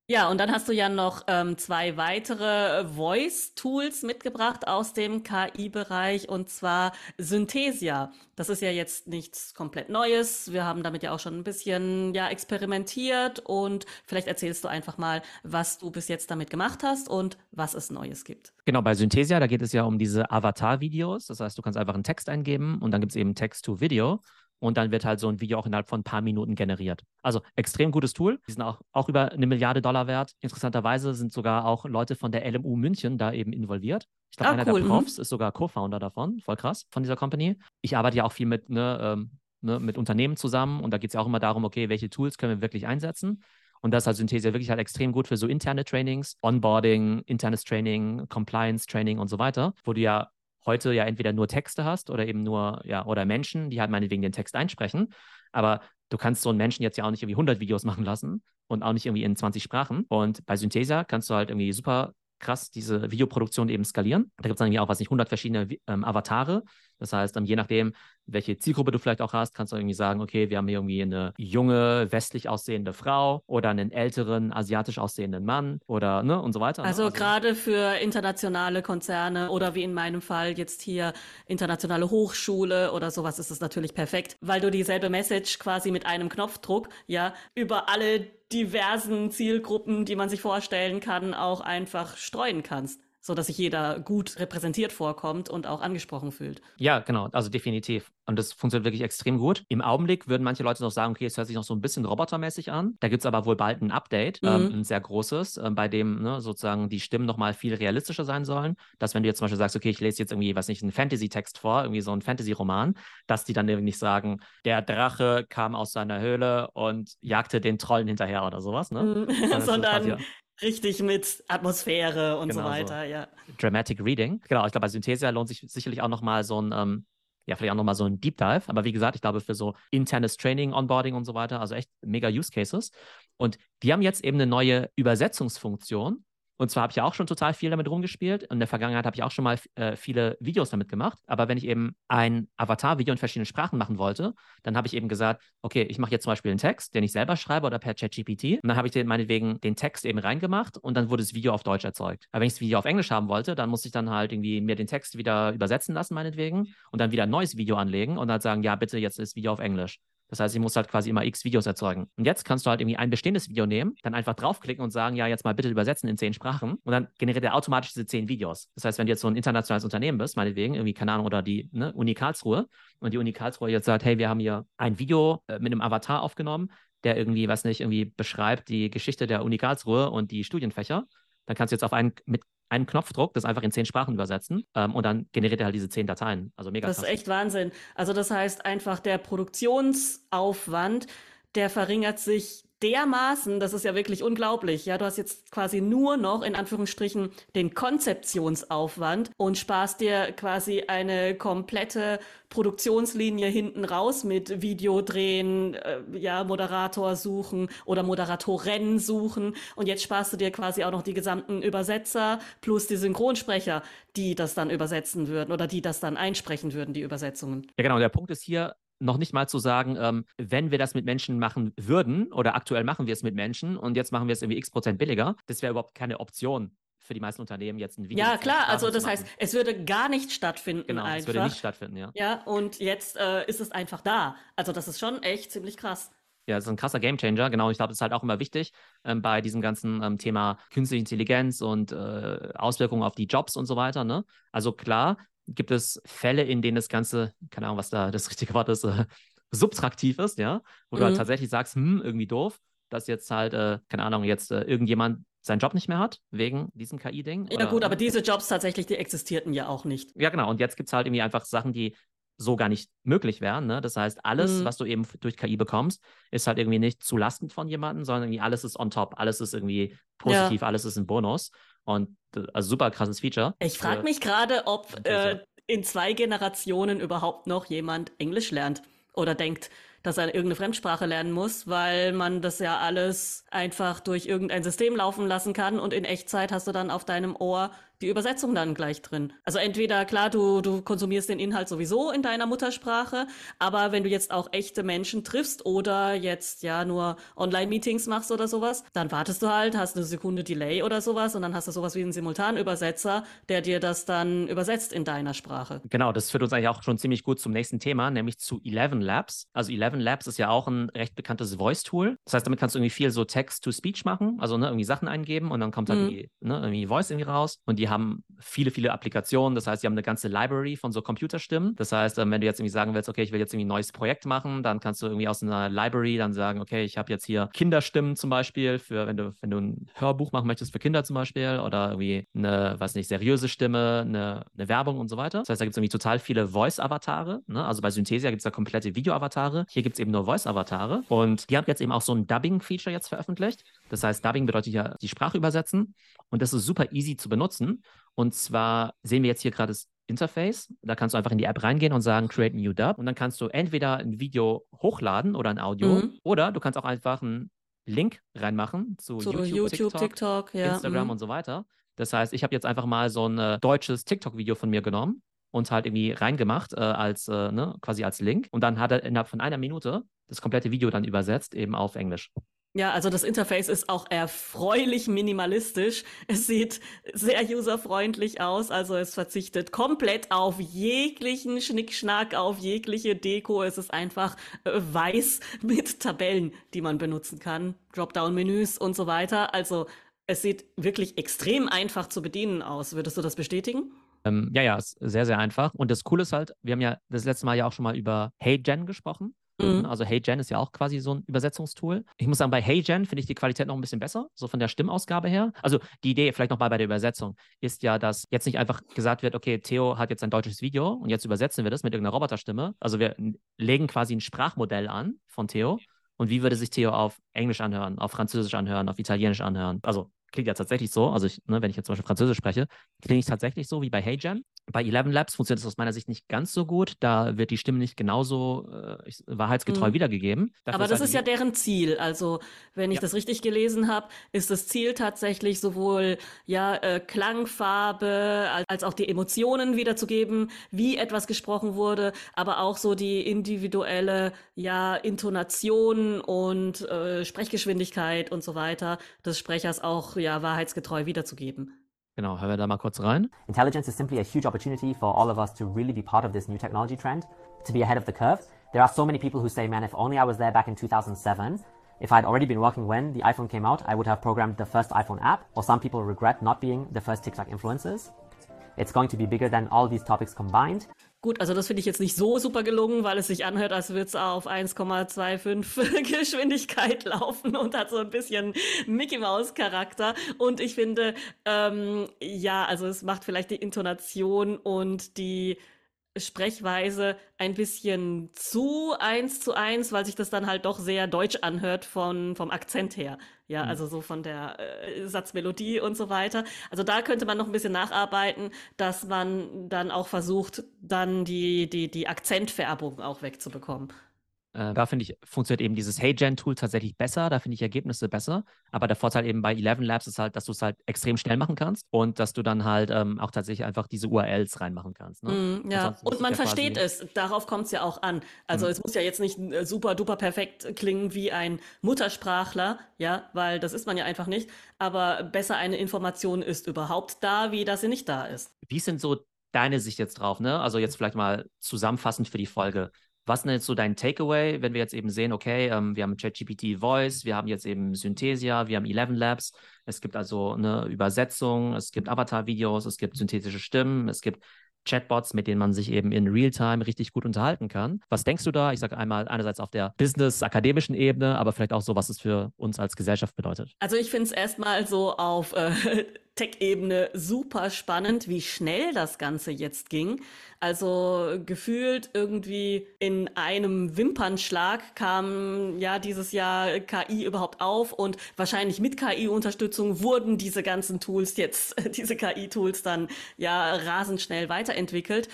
Ja, und dann hast du ja noch ähm, zwei weitere Voice-Tools mitgebracht aus dem KI-Bereich und zwar Synthesia. Das ist ja jetzt nichts komplett Neues. Wir haben damit ja auch schon ein bisschen ja experimentiert und vielleicht erzählst du einfach mal, was du bis jetzt damit gemacht hast und was es Neues gibt. Genau, bei Synthesia, da geht es ja um diese Avatar-Videos. Das heißt, du kannst einfach einen Text eingeben und dann gibt es eben Text-to-Video. Und dann wird halt so ein Video auch innerhalb von ein paar Minuten generiert. Also extrem gutes Tool. Die sind auch, auch über eine Milliarde Dollar wert. Interessanterweise sind sogar auch Leute von der LMU München da eben involviert. Ich glaube, ah, einer cool. der mhm. Profs ist sogar Co-Founder davon. Voll krass, von dieser Company. Ich arbeite ja auch viel mit, ne, ähm, ne, mit Unternehmen zusammen und da geht es ja auch immer darum, okay, welche Tools können wir wirklich einsetzen. Und das ist halt Synthese wirklich halt extrem gut für so interne Trainings, Onboarding, internes Training, Compliance Training und so weiter, wo du ja heute ja entweder nur Texte hast oder eben nur, ja, oder Menschen, die halt meinetwegen den Text einsprechen. Aber du kannst so einen Menschen jetzt ja auch nicht irgendwie 100 Videos machen lassen und auch nicht irgendwie in 20 Sprachen. Und bei Synthesa kannst du halt irgendwie super krass diese Videoproduktion eben skalieren. Da gibt es dann irgendwie auch, was nicht, 100 verschiedene ähm, Avatare. Das heißt, je nachdem, welche Zielgruppe du vielleicht auch hast, kannst du irgendwie sagen, okay, wir haben hier irgendwie eine junge, westlich aussehende Frau oder einen älteren, asiatisch aussehenden Mann oder, ne, und so weiter. Ne? Also, also gerade für internationale Konzerne oder wie in meinem Fall jetzt hier internationale Hochschule oder sowas ist es natürlich perfekt, weil du dieselbe Message quasi mit einem Knopfdruck, ja, über alle diversen Zielgruppen, die man sich vorstellen kann, auch einfach streuen kannst so dass sich jeder gut repräsentiert vorkommt und auch angesprochen fühlt. Ja, genau, also definitiv. Und das funktioniert wirklich extrem gut. Im Augenblick würden manche Leute noch sagen, okay, es hört sich noch so ein bisschen robotermäßig an. Da gibt es aber wohl bald ein Update, ähm, mhm. ähm, ein sehr großes, äh, bei dem ne, sozusagen die Stimmen nochmal viel realistischer sein sollen. Dass wenn du jetzt zum Beispiel sagst, okay, ich lese jetzt irgendwie, was nicht, einen Fantasy-Text vor, irgendwie so einen Fantasy-Roman, dass die dann irgendwie nicht sagen, der Drache kam aus seiner Höhle und jagte den Trollen hinterher oder sowas, ne? Mhm. Sondern Richtig mit Atmosphäre und genau so weiter, so. ja. Dramatic Reading. Genau, ich glaube, bei Synthesia lohnt sich sicherlich auch nochmal so ein, ähm, ja, vielleicht auch nochmal so ein Deep Dive. Aber wie gesagt, ich glaube, für so internes Training, Onboarding und so weiter, also echt mega Use Cases. Und die haben jetzt eben eine neue Übersetzungsfunktion, und zwar habe ich ja auch schon total viel damit rumgespielt. In der Vergangenheit habe ich auch schon mal äh, viele Videos damit gemacht. Aber wenn ich eben ein Avatar-Video in verschiedenen Sprachen machen wollte, dann habe ich eben gesagt, okay, ich mache jetzt zum Beispiel einen Text, den ich selber schreibe oder per ChatGPT. Und dann habe ich den, meinetwegen den Text eben reingemacht und dann wurde das Video auf Deutsch erzeugt. Aber wenn ich das Video auf Englisch haben wollte, dann musste ich dann halt irgendwie mir den Text wieder übersetzen lassen, meinetwegen, und dann wieder ein neues Video anlegen und dann sagen, ja, bitte jetzt ist das Video auf Englisch. Das heißt, ich muss halt quasi immer x Videos erzeugen. Und jetzt kannst du halt irgendwie ein bestehendes Video nehmen, dann einfach draufklicken und sagen, ja, jetzt mal bitte übersetzen in zehn Sprachen. Und dann generiert er automatisch diese zehn Videos. Das heißt, wenn du jetzt so ein internationales Unternehmen bist, meinetwegen, irgendwie, keine Ahnung, oder die ne, Uni Karlsruhe, und die Uni Karlsruhe jetzt sagt, hey, wir haben hier ein Video äh, mit einem Avatar aufgenommen, der irgendwie, was nicht, irgendwie beschreibt die Geschichte der Uni Karlsruhe und die Studienfächer. Dann kannst du jetzt auf einen, mit einen Knopfdruck das einfach in zehn Sprachen übersetzen ähm, und dann generiert er halt diese zehn Dateien. Also mega Das krass. ist echt Wahnsinn. Also das heißt einfach der Produktionsaufwand, der verringert sich dermaßen, das ist ja wirklich unglaublich. Ja, du hast jetzt quasi nur noch in Anführungsstrichen den Konzeptionsaufwand und sparst dir quasi eine komplette Produktionslinie hinten raus mit Video drehen, äh, ja, Moderator suchen oder Moderatoren suchen und jetzt sparst du dir quasi auch noch die gesamten Übersetzer plus die Synchronsprecher, die das dann übersetzen würden oder die das dann einsprechen würden, die Übersetzungen. Ja, genau. Der Punkt ist hier, noch nicht mal zu sagen, ähm, wenn wir das mit Menschen machen würden oder aktuell machen wir es mit Menschen und jetzt machen wir es irgendwie x Prozent billiger, das wäre überhaupt keine Option für die meisten Unternehmen jetzt ein Video. Ja, klar, also das heißt, es würde gar nicht stattfinden. Genau, einfach. es würde nicht stattfinden, ja. Ja, und jetzt äh, ist es einfach da. Also das ist schon echt ziemlich krass. Ja, das ist ein krasser Gamechanger, genau. Ich glaube, das ist halt auch immer wichtig ähm, bei diesem ganzen ähm, Thema künstliche Intelligenz und äh, Auswirkungen auf die Jobs und so weiter. Ne? Also klar, gibt es Fälle, in denen das Ganze, keine Ahnung, was da das richtige Wort ist, äh, subtraktiv ist, ja, wo mhm. du halt mhm. tatsächlich sagst, hm, irgendwie doof, dass jetzt halt, äh, keine Ahnung, jetzt äh, irgendjemand seinen Job nicht mehr hat, wegen diesem KI-Ding. Ja, gut, aber diese Jobs tatsächlich, die existierten ja auch nicht. Ja, genau. Und jetzt gibt es halt irgendwie einfach Sachen, die so gar nicht möglich wären. Ne? Das heißt, alles, mhm. was du eben durch KI bekommst, ist halt irgendwie nicht zulastend von jemandem, sondern irgendwie alles ist on top, alles ist irgendwie positiv, ja. alles ist ein Bonus. Und also super krasses Feature. Ich frage mich gerade, ob äh, in zwei Generationen überhaupt noch jemand Englisch lernt oder denkt, dass er irgendeine Fremdsprache lernen muss, weil man das ja alles einfach durch irgendein System laufen lassen kann und in Echtzeit hast du dann auf deinem Ohr die Übersetzung dann gleich drin. Also entweder, klar, du, du konsumierst den Inhalt sowieso in deiner Muttersprache, aber wenn du jetzt auch echte Menschen triffst oder jetzt ja nur Online-Meetings machst oder sowas, dann wartest du halt, hast eine Sekunde Delay oder sowas und dann hast du sowas wie einen Simultanübersetzer, der dir das dann übersetzt in deiner Sprache. Genau, das führt uns eigentlich auch schon ziemlich gut zum nächsten Thema, nämlich zu Eleven Labs. Also Eleven Labs ist ja auch ein recht bekanntes Voice-Tool. Das heißt, damit kannst du irgendwie viel so Text-to-Speech machen, also ne, irgendwie Sachen eingeben und dann kommt halt mhm. irgendwie, ne, irgendwie Voice irgendwie raus und die die haben viele, viele Applikationen. Das heißt, die haben eine ganze Library von so Computerstimmen. Das heißt, ähm, wenn du jetzt irgendwie sagen willst, okay, ich will jetzt irgendwie ein neues Projekt machen, dann kannst du irgendwie aus einer Library dann sagen, okay, ich habe jetzt hier Kinderstimmen zum Beispiel, für wenn du, wenn du ein Hörbuch machen möchtest für Kinder zum Beispiel oder irgendwie eine, weiß nicht, seriöse Stimme, eine, eine Werbung und so weiter. Das heißt, da gibt es irgendwie total viele Voice-Avatare. Ne? Also bei Synthesia gibt es da komplette Video-Avatare. Hier gibt es eben nur Voice-Avatare. Und die haben jetzt eben auch so ein Dubbing-Feature jetzt veröffentlicht. Das heißt, Dubbing bedeutet ja die Sprache übersetzen. Und das ist super easy zu benutzen. Und zwar sehen wir jetzt hier gerade das Interface. Da kannst du einfach in die App reingehen und sagen, create new dub. Und dann kannst du entweder ein Video hochladen oder ein Audio. Mhm. Oder du kannst auch einfach einen Link reinmachen zu, zu YouTube, YouTube, TikTok, TikTok ja. Instagram mhm. und so weiter. Das heißt, ich habe jetzt einfach mal so ein äh, deutsches TikTok-Video von mir genommen und halt irgendwie reingemacht äh, als äh, ne, quasi als Link. Und dann hat er innerhalb von einer Minute das komplette Video dann übersetzt, eben auf Englisch. Ja, also das Interface ist auch erfreulich minimalistisch. Es sieht sehr userfreundlich aus, also es verzichtet komplett auf jeglichen Schnickschnack, auf jegliche Deko. Es ist einfach äh, weiß mit Tabellen, die man benutzen kann, Dropdown-Menüs und so weiter. Also es sieht wirklich extrem einfach zu bedienen aus. Würdest du das bestätigen? Ähm, ja, ja, ist sehr, sehr einfach. Und das Coole ist halt, wir haben ja das letzte Mal ja auch schon mal über HeyGen gesprochen. Mhm. Also HeyGen ist ja auch quasi so ein Übersetzungstool. Ich muss sagen, bei HeyGen finde ich die Qualität noch ein bisschen besser, so von der Stimmausgabe her. Also die Idee, vielleicht noch mal bei der Übersetzung, ist ja, dass jetzt nicht einfach gesagt wird, okay, Theo hat jetzt ein deutsches Video und jetzt übersetzen wir das mit irgendeiner Roboterstimme. Also wir legen quasi ein Sprachmodell an von Theo. Und wie würde sich Theo auf Englisch anhören, auf Französisch anhören, auf Italienisch anhören? Also klingt ja tatsächlich so. Also ich, ne, wenn ich jetzt zum Beispiel Französisch spreche, klinge ich tatsächlich so wie bei HeyGen. Bei Eleven Labs funktioniert das aus meiner Sicht nicht ganz so gut. Da wird die Stimme nicht genauso äh, wahrheitsgetreu mhm. wiedergegeben. Dafür Aber das ist, halt ist ja deren Ziel. Also, wenn ich ja. das richtig gelesen habe, ist das Ziel tatsächlich sowohl ja äh, Klangfarbe als, als auch die Emotionen wiederzugeben, wie etwas gesprochen wurde, aber auch so die individuelle ja Intonation und äh, Sprechgeschwindigkeit und so weiter des Sprechers auch ja wahrheitsgetreu wiederzugeben. Genau, hören wir da mal kurz rein. Intelligence is simply a huge opportunity for all of us to really be part of this new technology trend, to be ahead of the curve. There are so many people who say, man, if only I was there back in 2007, if I'd already been working when the iPhone came out, I would have programmed the first iPhone app. Or some people regret not being the first TikTok influencers. It's going to be bigger than all these topics combined. Gut, also das finde ich jetzt nicht so super gelungen, weil es sich anhört, als würde es auf 1,25 Geschwindigkeit laufen und hat so ein bisschen Mickey Mouse Charakter. Und ich finde, ähm, ja, also es macht vielleicht die Intonation und die Sprechweise ein bisschen zu eins zu eins, weil sich das dann halt doch sehr deutsch anhört von, vom Akzent her. Ja, mhm. also so von der äh, Satzmelodie und so weiter. Also da könnte man noch ein bisschen nacharbeiten, dass man dann auch versucht, dann die, die, die Akzentfärbung auch wegzubekommen. Äh, da finde ich, funktioniert eben dieses HeyGen-Tool tatsächlich besser. Da finde ich Ergebnisse besser. Aber der Vorteil eben bei Eleven Labs ist halt, dass du es halt extrem schnell machen kannst und dass du dann halt ähm, auch tatsächlich einfach diese URLs reinmachen kannst. Ne? Mm, ja, und man versteht es. Darauf kommt es ja auch an. Also mm. es muss ja jetzt nicht äh, super duper perfekt klingen wie ein Muttersprachler, ja, weil das ist man ja einfach nicht. Aber besser eine Information ist überhaupt da, wie dass sie nicht da ist. Wie sind so deine Sicht jetzt drauf, ne? Also jetzt vielleicht mal zusammenfassend für die Folge. Was ist denn jetzt so dein Takeaway, wenn wir jetzt eben sehen, okay, ähm, wir haben ChatGPT Voice, wir haben jetzt eben Synthesia, wir haben Eleven Labs, es gibt also eine Übersetzung, es gibt Avatar-Videos, es gibt synthetische Stimmen, es gibt Chatbots, mit denen man sich eben in Realtime richtig gut unterhalten kann. Was denkst du da? Ich sage einmal einerseits auf der business-akademischen Ebene, aber vielleicht auch so, was es für uns als Gesellschaft bedeutet. Also ich finde es erstmal so auf äh, Tech-Ebene super spannend, wie schnell das Ganze jetzt ging. Also gefühlt irgendwie in einem Wimpernschlag kam ja dieses Jahr KI überhaupt auf und wahrscheinlich mit KI-Unterstützung wurden diese ganzen Tools jetzt, diese KI-Tools dann ja rasend schnell weiterentwickelt.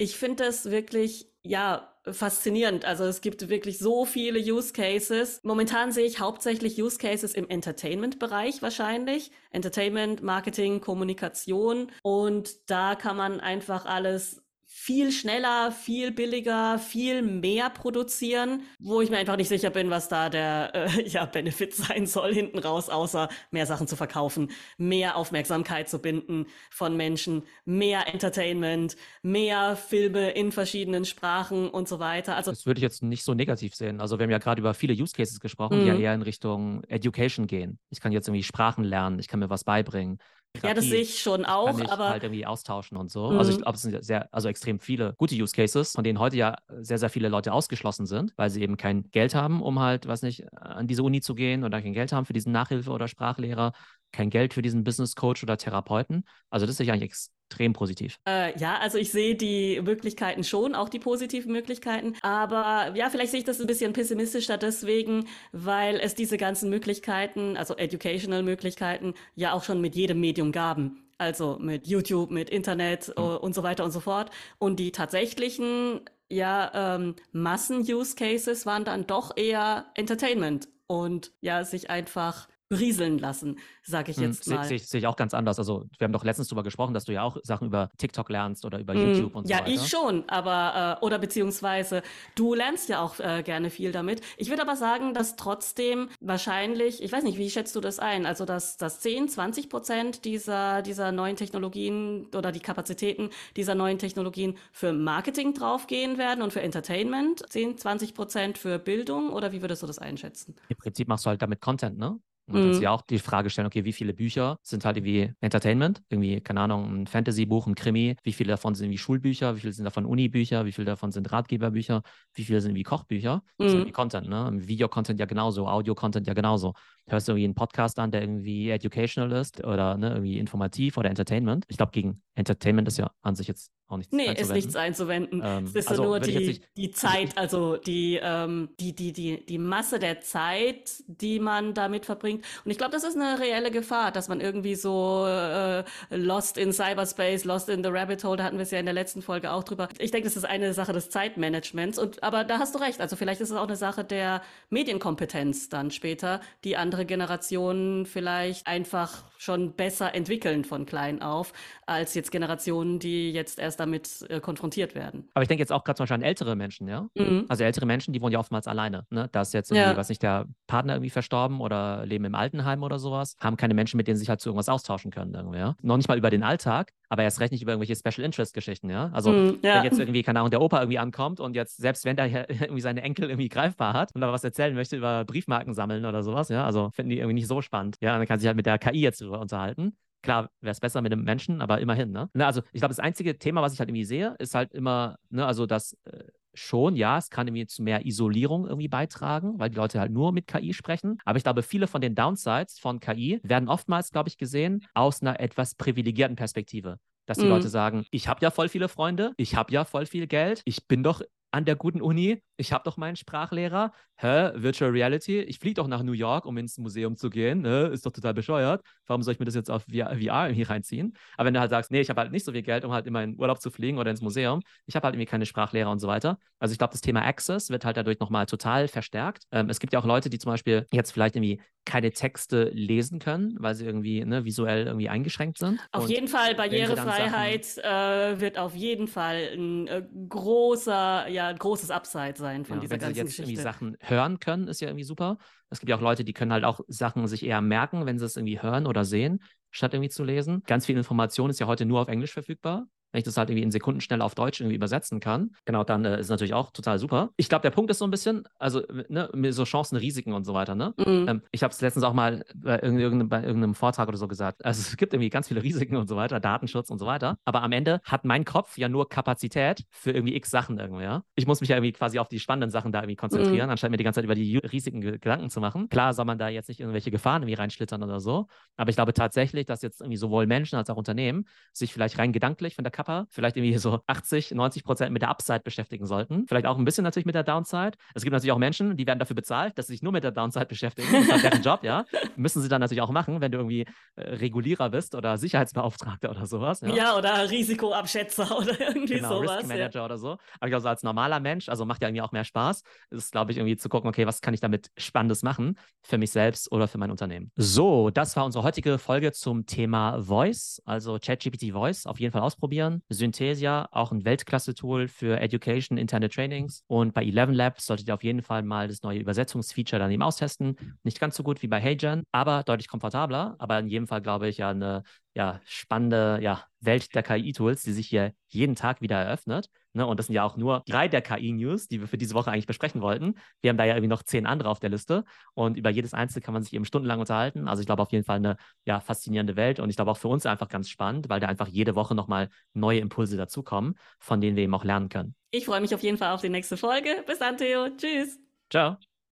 Ich finde das wirklich, ja, faszinierend. Also es gibt wirklich so viele Use Cases. Momentan sehe ich hauptsächlich Use Cases im Entertainment-Bereich wahrscheinlich. Entertainment, Marketing, Kommunikation. Und da kann man einfach alles viel schneller, viel billiger, viel mehr produzieren, wo ich mir einfach nicht sicher bin, was da der äh, ja, Benefit sein soll hinten raus, außer mehr Sachen zu verkaufen, mehr Aufmerksamkeit zu binden von Menschen, mehr Entertainment, mehr Filme in verschiedenen Sprachen und so weiter. Also das würde ich jetzt nicht so negativ sehen. Also wir haben ja gerade über viele Use Cases gesprochen, mhm. die ja mhm. eher in Richtung Education gehen. Ich kann jetzt irgendwie Sprachen lernen, ich kann mir was beibringen. Ja, das sehe ich schon auch, kann aber halt irgendwie austauschen und so. Mhm. Also ich glaube, es sind sehr, also extrem viele gute Use Cases, von denen heute ja sehr, sehr viele Leute ausgeschlossen sind, weil sie eben kein Geld haben, um halt, weiß nicht, an diese Uni zu gehen oder kein Geld haben für diesen Nachhilfe- oder Sprachlehrer, kein Geld für diesen Business Coach oder Therapeuten. Also das sehe ich eigentlich extrem positiv. Äh, ja, also ich sehe die Möglichkeiten schon, auch die positiven Möglichkeiten. Aber ja, vielleicht sehe ich das ein bisschen pessimistischer deswegen, weil es diese ganzen Möglichkeiten, also educational Möglichkeiten, ja auch schon mit jedem Medium gaben. Also mit YouTube, mit Internet mhm. und so weiter und so fort. Und die tatsächlichen ja, ähm, Massen-Use-Cases waren dann doch eher Entertainment und ja, sich einfach berieseln lassen, sage ich hm, jetzt mal. Sehe seh, ich auch ganz anders. Also wir haben doch letztens darüber gesprochen, dass du ja auch Sachen über TikTok lernst oder über mm, YouTube und ja, so weiter. Ja, ich schon, aber äh, oder beziehungsweise du lernst ja auch äh, gerne viel damit. Ich würde aber sagen, dass trotzdem wahrscheinlich, ich weiß nicht, wie schätzt du das ein? Also dass, dass 10, 20 Prozent dieser, dieser neuen Technologien oder die Kapazitäten dieser neuen Technologien für Marketing draufgehen werden und für Entertainment, 10, 20 Prozent für Bildung oder wie würdest du das einschätzen? Im Prinzip machst du halt damit Content, ne? Man mhm. kann sich auch die Frage stellen, okay, wie viele Bücher sind halt irgendwie Entertainment? Irgendwie, keine Ahnung, ein Fantasy-Buch, ein Krimi. Wie viele davon sind irgendwie Schulbücher? Wie viele sind davon Uni-Bücher? Wie viele davon sind Ratgeberbücher? Wie viele sind irgendwie Kochbücher? Das ist irgendwie Content, ne? Video-Content ja genauso, Audio-Content ja genauso. Hörst du irgendwie einen Podcast an, der irgendwie educational ist oder ne, irgendwie informativ oder Entertainment? Ich glaube, gegen Entertainment ist ja an sich jetzt auch nichts nee, einzuwenden. Nee, ist nichts einzuwenden. Ähm, es ist also, nur die, nicht, die Zeit, also die, ähm, die, die, die, die Masse der Zeit, die man damit verbringt. Und ich glaube, das ist eine reelle Gefahr, dass man irgendwie so äh, lost in Cyberspace, lost in the rabbit hole, da hatten wir es ja in der letzten Folge auch drüber. Ich denke, das ist eine Sache des Zeitmanagements. Und, aber da hast du recht. Also vielleicht ist es auch eine Sache der Medienkompetenz dann später, die andere Generationen vielleicht einfach schon besser entwickeln von klein auf, als jetzt Generationen, die jetzt erst damit äh, konfrontiert werden. Aber ich denke jetzt auch gerade zum Beispiel an ältere Menschen, ja? Mhm. Also ältere Menschen, die wohnen ja oftmals alleine. Ne? Da ist jetzt irgendwie, ja. was nicht, der Partner irgendwie verstorben oder leben im Altenheim oder sowas, haben keine Menschen, mit denen sie sich halt zu irgendwas austauauschen können. Irgendwie, ja? Noch nicht mal über den Alltag, aber erst recht nicht über irgendwelche Special Interest Geschichten, ja. Also mm, ja. wenn jetzt irgendwie, keine Ahnung, der Opa irgendwie ankommt und jetzt, selbst wenn der irgendwie seine Enkel irgendwie greifbar hat und da was erzählen möchte über Briefmarken sammeln oder sowas, ja, also finden die irgendwie nicht so spannend. Ja, und dann kann sich halt mit der KI jetzt darüber unterhalten. Klar, wäre es besser mit einem Menschen, aber immerhin, ne? Na, also ich glaube, das einzige Thema, was ich halt irgendwie sehe, ist halt immer, ne, also dass äh, schon, ja, es kann irgendwie zu mehr Isolierung irgendwie beitragen, weil die Leute halt nur mit KI sprechen. Aber ich glaube, viele von den Downsides von KI werden oftmals, glaube ich, gesehen aus einer etwas privilegierten Perspektive. Dass die mhm. Leute sagen, ich habe ja voll viele Freunde, ich habe ja voll viel Geld, ich bin doch an der guten Uni, ich habe doch meinen Sprachlehrer, hä, Virtual Reality, ich fliege doch nach New York, um ins Museum zu gehen, ne? ist doch total bescheuert, warum soll ich mir das jetzt auf VR, irgendwie reinziehen? Aber wenn du halt sagst, nee, ich habe halt nicht so viel Geld, um halt immer in Urlaub zu fliegen oder ins Museum, ich habe halt irgendwie keine Sprachlehrer und so weiter. Also ich glaube, das Thema Access wird halt dadurch nochmal total verstärkt. Ähm, es gibt ja auch Leute, die zum Beispiel jetzt vielleicht irgendwie keine Texte lesen können, weil sie irgendwie ne, visuell irgendwie eingeschränkt sind. Auf und jeden Fall, Barrierefreiheit Sachen, äh, wird auf jeden Fall ein äh, großer, ja, ein großes Upside sein von ja, dieser ganzen Geschichte. Wenn sie jetzt irgendwie Sachen hören können, ist ja irgendwie super. Es gibt ja auch Leute, die können halt auch Sachen sich eher merken, wenn sie es irgendwie hören oder sehen, statt irgendwie zu lesen. Ganz viel Information ist ja heute nur auf Englisch verfügbar. Wenn ich das halt irgendwie in Sekundenschnelle auf Deutsch irgendwie übersetzen kann, genau, dann äh, ist natürlich auch total super. Ich glaube, der Punkt ist so ein bisschen, also ne, so Chancen, Risiken und so weiter. Ne? Mhm. Ähm, ich habe es letztens auch mal bei irgendeinem, bei irgendeinem Vortrag oder so gesagt. Also es gibt irgendwie ganz viele Risiken und so weiter, Datenschutz und so weiter. Aber am Ende hat mein Kopf ja nur Kapazität für irgendwie x Sachen irgendwie. Ja? Ich muss mich ja irgendwie quasi auf die spannenden Sachen da irgendwie konzentrieren, mhm. anstatt mir die ganze Zeit über die Risiken Gedanken zu machen. Klar soll man da jetzt nicht irgendwelche Gefahren irgendwie reinschlittern oder so. Aber ich glaube tatsächlich, dass jetzt irgendwie sowohl Menschen als auch Unternehmen sich vielleicht rein gedanklich von der Kappa vielleicht irgendwie so 80, 90 Prozent mit der Upside beschäftigen sollten. Vielleicht auch ein bisschen natürlich mit der Downside. Es gibt natürlich auch Menschen, die werden dafür bezahlt, dass sie sich nur mit der Downside beschäftigen. Das ist halt deren Job, ja. Müssen sie dann natürlich auch machen, wenn du irgendwie äh, Regulierer bist oder Sicherheitsbeauftragter oder sowas. Ja, ja oder Risikoabschätzer oder irgendwie genau, sowas. Risk Manager ja. oder so. Aber ich glaube, so als normaler Mensch, also macht ja irgendwie auch mehr Spaß, ist, glaube ich, irgendwie zu gucken, okay, was kann ich damit Spannendes machen für mich selbst oder für mein Unternehmen. So, das war unsere heutige Folge zum Thema Voice, also ChatGPT Voice. Auf jeden Fall ausprobieren. Synthesia Media, auch ein Weltklasse-Tool für Education, interne Trainings. Und bei Eleven Labs solltet ihr auf jeden Fall mal das neue Übersetzungsfeature dann eben austesten. Nicht ganz so gut wie bei HeyGen, aber deutlich komfortabler. Aber in jedem Fall, glaube ich, ja eine ja, spannende ja, Welt der KI-Tools, die sich hier jeden Tag wieder eröffnet. Ne? Und das sind ja auch nur drei der KI-News, die wir für diese Woche eigentlich besprechen wollten. Wir haben da ja irgendwie noch zehn andere auf der Liste und über jedes einzelne kann man sich eben stundenlang unterhalten. Also ich glaube auf jeden Fall eine ja, faszinierende Welt und ich glaube auch für uns einfach ganz spannend, weil da einfach jede Woche nochmal neue Impulse dazukommen, von denen wir eben auch lernen können. Ich freue mich auf jeden Fall auf die nächste Folge. Bis dann, Theo. Tschüss. Ciao.